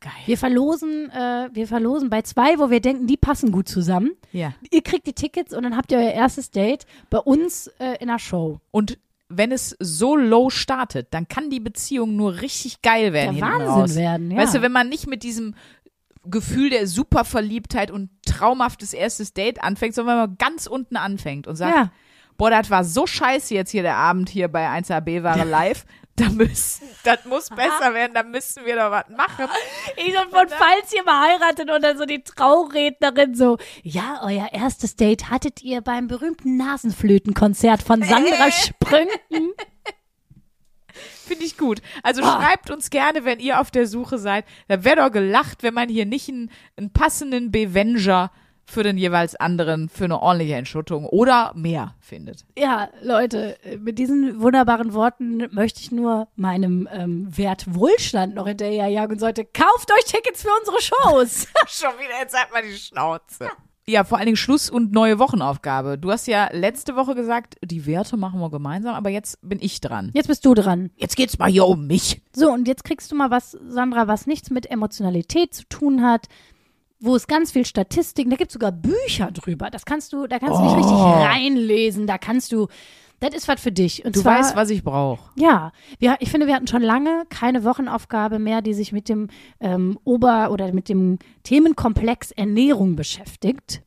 Geil. Wir verlosen, äh, wir verlosen bei zwei, wo wir denken, die passen gut zusammen. Ja. Ihr kriegt die Tickets und dann habt ihr euer erstes Date bei uns äh, in der Show. Und wenn es so low startet, dann kann die Beziehung nur richtig geil werden. Der Wahnsinn raus. werden, ja. Weißt du, wenn man nicht mit diesem Gefühl der Superverliebtheit und traumhaftes erstes Date anfängt, sondern wenn man ganz unten anfängt und sagt, Ja. boah, das war so scheiße jetzt hier der Abend hier bei 1AB Ware [LAUGHS] live. Da müssen, das muss besser werden, da müssen wir doch was machen. [LAUGHS] Ich so, und falls ihr mal heiratet und dann so die Traurednerin so, ja, euer erstes Date hattet ihr beim berühmten Nasenflötenkonzert von Sandra [LAUGHS] Sprünken. Finde ich gut. Also schreibt uns gerne, wenn ihr auf der Suche seid. Da wäre doch gelacht, wenn man hier nicht einen, einen passenden Bevenger für den jeweils anderen für eine ordentliche Entschuttung oder mehr findet. Ja, Leute, mit diesen wunderbaren Worten möchte ich nur meinem ähm, Wert Wohlstand noch hinterherjagen und sollte, kauft euch Tickets für unsere Shows. [LAUGHS] Schon wieder, jetzt hat man die Schnauze. [LAUGHS] Ja, vor allen Dingen Schluss und neue Wochenaufgabe. Du hast ja letzte Woche gesagt, die Werte machen wir gemeinsam, aber jetzt bin ich dran. Jetzt bist du dran. Jetzt geht's mal hier um mich. So, und jetzt kriegst du mal was, Sandra, was nichts mit Emotionalität zu tun hat, wo es ganz viel Statistiken, da gibt es sogar Bücher drüber. Das kannst du, da kannst du nicht richtig reinlesen, da kannst du, das ist was für dich. Und Du zwar, weißt, was ich brauche. Ja, wir, ich finde, wir hatten schon lange keine Wochenaufgabe mehr, die sich mit dem ähm, Ober- oder mit dem Themenkomplex Ernährung beschäftigt.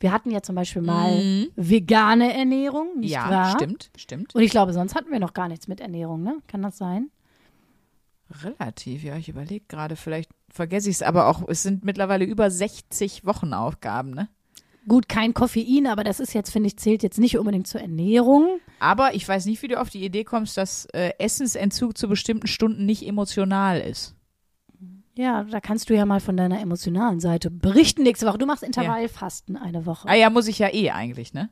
Wir hatten ja zum Beispiel mal vegane Ernährung, nicht Mhm. Ja, wahr? stimmt, stimmt. Und ich glaube, sonst hatten wir noch gar nichts mit Ernährung, ne? Kann das sein? Relativ, ja, ich überlege gerade, vielleicht vergesse ich es, aber auch, es sind mittlerweile über 60 Wochenaufgaben, ne? Gut, kein Koffein, aber das ist jetzt, finde ich, zählt jetzt nicht unbedingt zur Ernährung. Aber ich weiß nicht, wie du auf die Idee kommst, dass äh, Essensentzug zu bestimmten Stunden nicht emotional ist. Ja, da kannst du ja mal von deiner emotionalen Seite berichten nächste Woche. Du machst Intervallfasten eine Woche. Ah ja, muss ich ja eh eigentlich, ne?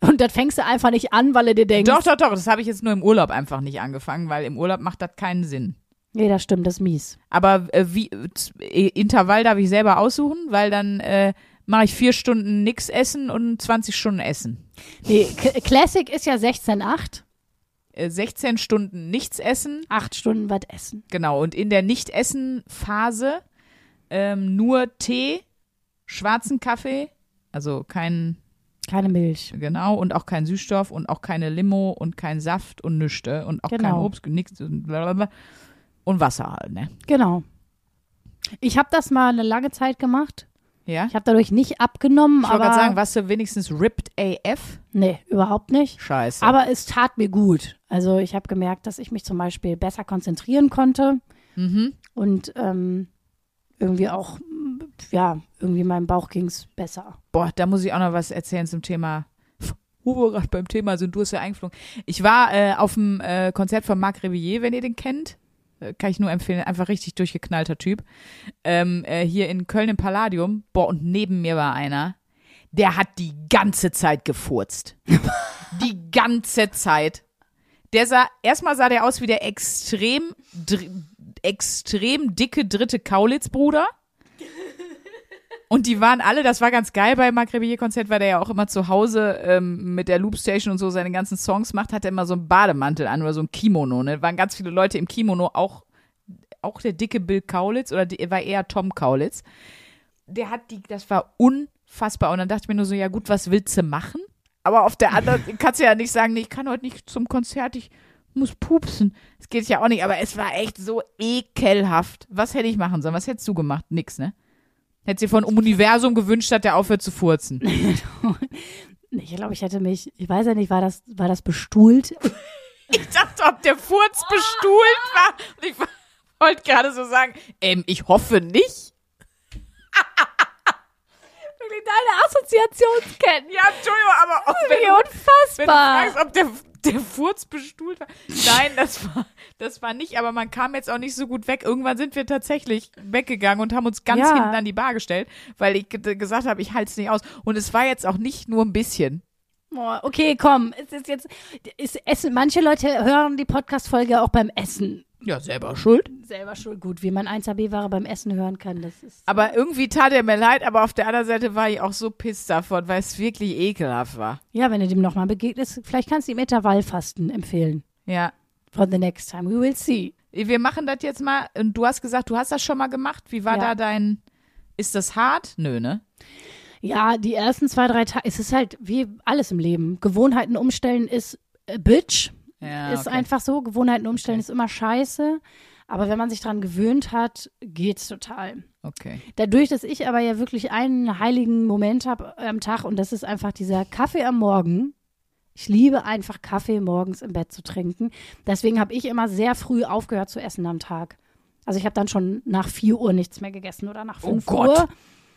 Und das fängst du einfach nicht an, weil du dir denkst, Doch, doch, doch, das habe ich jetzt nur im Urlaub einfach nicht angefangen, weil im Urlaub macht das keinen Sinn. nee, das stimmt, das ist mies. Aber äh, wie äh, Intervall darf ich selber aussuchen, weil dann äh, mache ich vier Stunden nix essen und 20 Stunden essen. Nee, Classic ist ja 16,8. Äh, 16 Stunden nichts essen, Acht Stunden was essen. genau. Und in der Nicht-Essen-Phase ähm, nur Tee, schwarzen Kaffee, also kein, Keine Milch. genau, und auch kein Süßstoff und auch keine Limo und kein Saft und Nüchte und auch kein Genau. Obst, nix und blablabla. Und Wasser halt, ne? Genau. Ich habe das mal eine lange Zeit gemacht. Ja? Ich habe dadurch nicht abgenommen, Ich wollte aber gerade sagen, warst du wenigstens ripped AF? nee, überhaupt nicht. Scheiße. Aber es tat mir gut. Also ich habe gemerkt, dass ich mich zum Beispiel besser konzentrieren konnte mhm. und ähm, irgendwie auch, ja, irgendwie meinem Bauch ging's besser. Boah, da muss ich auch noch was erzählen zum Thema, wo wir gerade beim Thema sind, du hast ja eingeflogen. Ich war äh, auf dem äh, Konzert von Marc Revillier, wenn ihr den kennt. Kann ich nur empfehlen, einfach richtig durchgeknallter Typ. Ähm, äh, hier in Köln im Palladium. Boah, und neben mir war einer, der hat die ganze Zeit gefurzt. [LAUGHS] die ganze Zeit. Der sah, erstmal sah der aus wie der extrem, extrem dicke dritte Kaulitz-Bruder. Und die waren alle, das war ganz geil bei Marc Rebillet-Konzert, weil der ja auch immer zu Hause ähm, mit der Loopstation und so seine ganzen Songs macht, hat er immer so einen Bademantel an oder so ein Kimono. Ne? Waren ganz viele Leute im Kimono, auch, auch der dicke Bill Kaulitz oder die, war eher Tom Kaulitz. Der hat die, das war unfassbar. Und dann dachte ich mir nur so, ja gut, was willst du machen? Aber auf der anderen [LAUGHS] kannst du ja nicht sagen, nee, ich kann heute nicht zum Konzert, ich muss pupsen. Das geht ja auch nicht, aber es war echt so ekelhaft. Was hätte ich machen sollen? Was hättest du gemacht? Nix, ne? Hätte sie von Universum gewünscht, dass der aufhört zu furzen. [LAUGHS] Ich glaube, ich hätte mich, ich weiß ja nicht, war das, war das bestuhlt? [LAUGHS] Ich dachte, ob der Furz bestuhlt war. Und ich [LAUGHS] wollte gerade so sagen, ähm, ich hoffe nicht. Wirklich deine Assoziationsketten. Ja, Entschuldigung, aber auch wenn, Wie du- wenn du unfassbar. fragst, ob der, der Furz bestuhlt war. Nein, das war, das war nicht, aber man kam jetzt auch nicht so gut weg. Irgendwann sind wir tatsächlich weggegangen und haben uns ganz Ja. hinten an die Bar gestellt, weil ich ge- gesagt habe, ich halte es nicht aus. Und es war jetzt auch nicht nur ein bisschen. Okay, komm, es ist jetzt, ist Essen, manche Leute hören die Podcast-Folge auch beim Essen. Ja, selber schuld. Selber schon gut, wie man 1AB-Ware beim Essen hören kann, das ist. Aber irgendwie tat er mir leid, aber auf der anderen Seite war ich auch so pisst davon, weil es wirklich ekelhaft war. Ja, wenn du dem nochmal begegnest, vielleicht kannst du ihm Intervallfasten empfehlen. Ja. For the next time, we will see. Wir machen das jetzt mal. Und du hast gesagt, du hast das schon mal gemacht. Wie war Ja. da dein. Ist das hart? Nö, ne? Ja, die ersten zwei, drei Tage, es ist halt wie alles im Leben. Gewohnheiten umstellen ist äh, Bitch. Ja. ist okay. einfach so. Gewohnheiten umstellen Okay. ist immer scheiße. Aber wenn man sich dran gewöhnt hat, geht's total. Okay. Dadurch, dass ich aber ja wirklich einen heiligen Moment habe am Tag und das ist einfach dieser Kaffee am Morgen. Ich liebe einfach Kaffee morgens im Bett zu trinken. Deswegen habe ich immer sehr früh aufgehört zu essen am Tag. Also ich habe dann schon nach 4 Uhr nichts mehr gegessen oder nach 5 Gott. Uhr,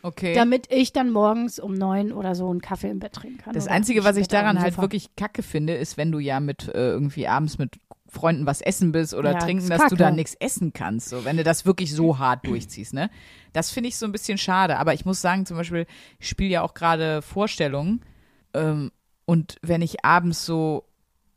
Okay. damit ich dann morgens um 9 oder so einen Kaffee im Bett trinken kann. Das Einzige, was ich daran halt wirklich kacke finde, ist, wenn du ja mit äh, irgendwie abends mit Freunden was essen bist oder Ja, trinken, dass du kacke. da nichts essen kannst. So, wenn du das wirklich so hart durchziehst, ne? Das finde ich so ein bisschen schade. Aber ich muss sagen, zum Beispiel, ich spiele ja auch gerade Vorstellungen. Ähm, und wenn ich abends so,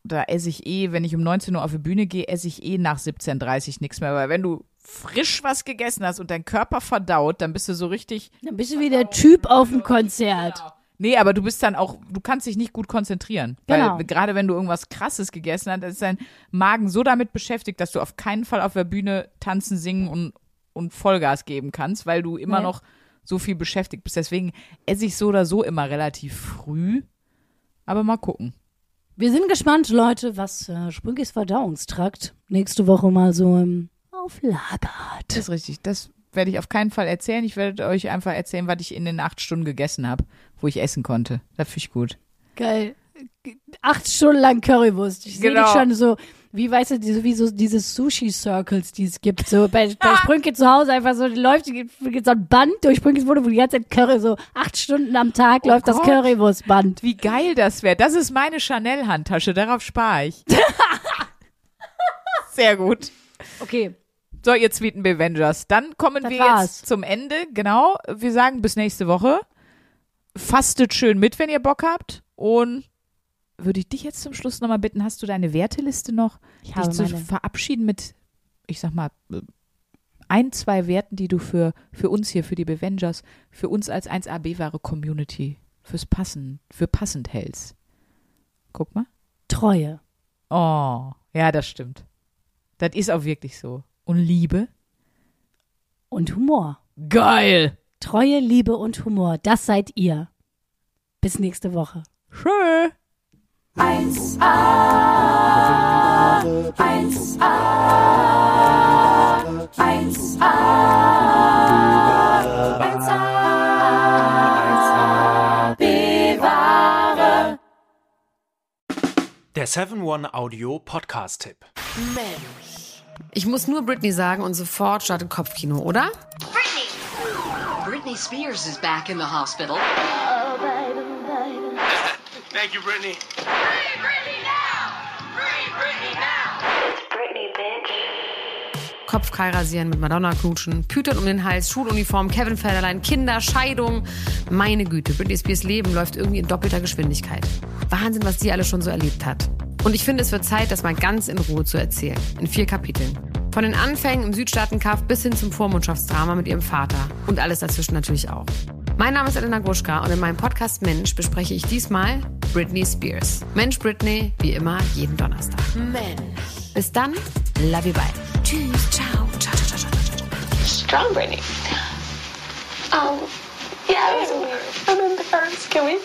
da esse ich eh, wenn ich um 19 Uhr auf die Bühne gehe, esse ich eh nach 17.30 Uhr nichts mehr. Weil wenn du frisch was gegessen hast und dein Körper verdaut, dann bist du so richtig Dann bist du wie der Typ auf dem Konzert. Nee, aber du bist dann auch, du kannst dich nicht gut konzentrieren. Genau. Weil gerade wenn du irgendwas krasses gegessen hast, ist dein Magen so damit beschäftigt, dass du auf keinen Fall auf der Bühne tanzen, singen und, und Vollgas geben kannst, weil du immer Nee. noch so viel beschäftigt bist. Deswegen esse ich so oder so immer relativ früh. Aber mal gucken. Wir sind gespannt, Leute, was äh, Sprünkis Verdauungstrakt nächste Woche mal so im Auflager hat. Das ist richtig. Das werde ich auf keinen Fall erzählen. Ich werde euch einfach erzählen, was ich in den acht Stunden gegessen habe, wo ich essen konnte. Das finde ich gut. Geil. Acht Stunden lang Currywurst. Ich sehe Genau. dich schon so, wie weißt du, diese, wie so diese Sushi-Circles, die es gibt. So bei, bei Sprünke zu Hause einfach so, die läuft, so ein Band durch Sprünkes Wohnung, wo die ganze Zeit Curry, so acht Stunden am Tag Oh läuft das Gott. Currywurstband. Wie geil das wäre. Das ist meine Chanel-Handtasche. Darauf spare ich. [LAUGHS] Sehr gut. Okay. So, ihr Tweeten Avengers. Dann kommen Das wir war's. jetzt zum Ende. Genau. Wir sagen bis nächste Woche. Fastet schön mit, wenn ihr Bock habt. Und würde ich dich jetzt zum Schluss nochmal bitten, hast du deine Werteliste noch? Ich dich zu meine. verabschieden mit, ich sag mal, ein, zwei Werten, die du für, für uns hier, für die Avengers, für uns als 1AB-wahre Community, fürs Passen, für passend hältst. Guck mal. Treue. Oh, ja, das stimmt. Das ist auch wirklich so. Und Liebe? Und Humor. Geil! Treue, Liebe und Humor. Das seid ihr. Bis nächste Woche. Schön. 1A, 1A, 1A, 1A, 1A, bewahre. Der 7-One-Audio-Podcast-Tipp. Ich muss nur Britney sagen und sofort startet Kopfkino, oder? Britney! Britney Spears is back in the hospital. Thank you, Brittany. Free Britney now! Free Britney now! Kopf Kai rasieren, mit Madonna knutschen, Pütern um den Hals, Schuluniform, Kevin Federlein, Kinder, Scheidung. Meine Güte, Britney Spears Leben läuft irgendwie in doppelter Geschwindigkeit. Wahnsinn, was die alles schon so erlebt hat. Und ich finde, es wird Zeit, das mal ganz in Ruhe zu erzählen. In vier Kapiteln. Von den Anfängen im Südstaatenkampf bis hin zum Vormundschaftsdrama mit ihrem Vater. Und alles dazwischen natürlich auch. Mein Name ist Elena Gruschka und in meinem Podcast Mensch bespreche ich diesmal Britney Spears. Mensch Britney, wie immer, jeden Donnerstag. Mensch. Bis dann, love you, bye. Tschüss, ciao, ciao, ciao, ciao, ciao, ciao. strong Brittany. Um, yeah, it was weird. I'm embarrassed. Can we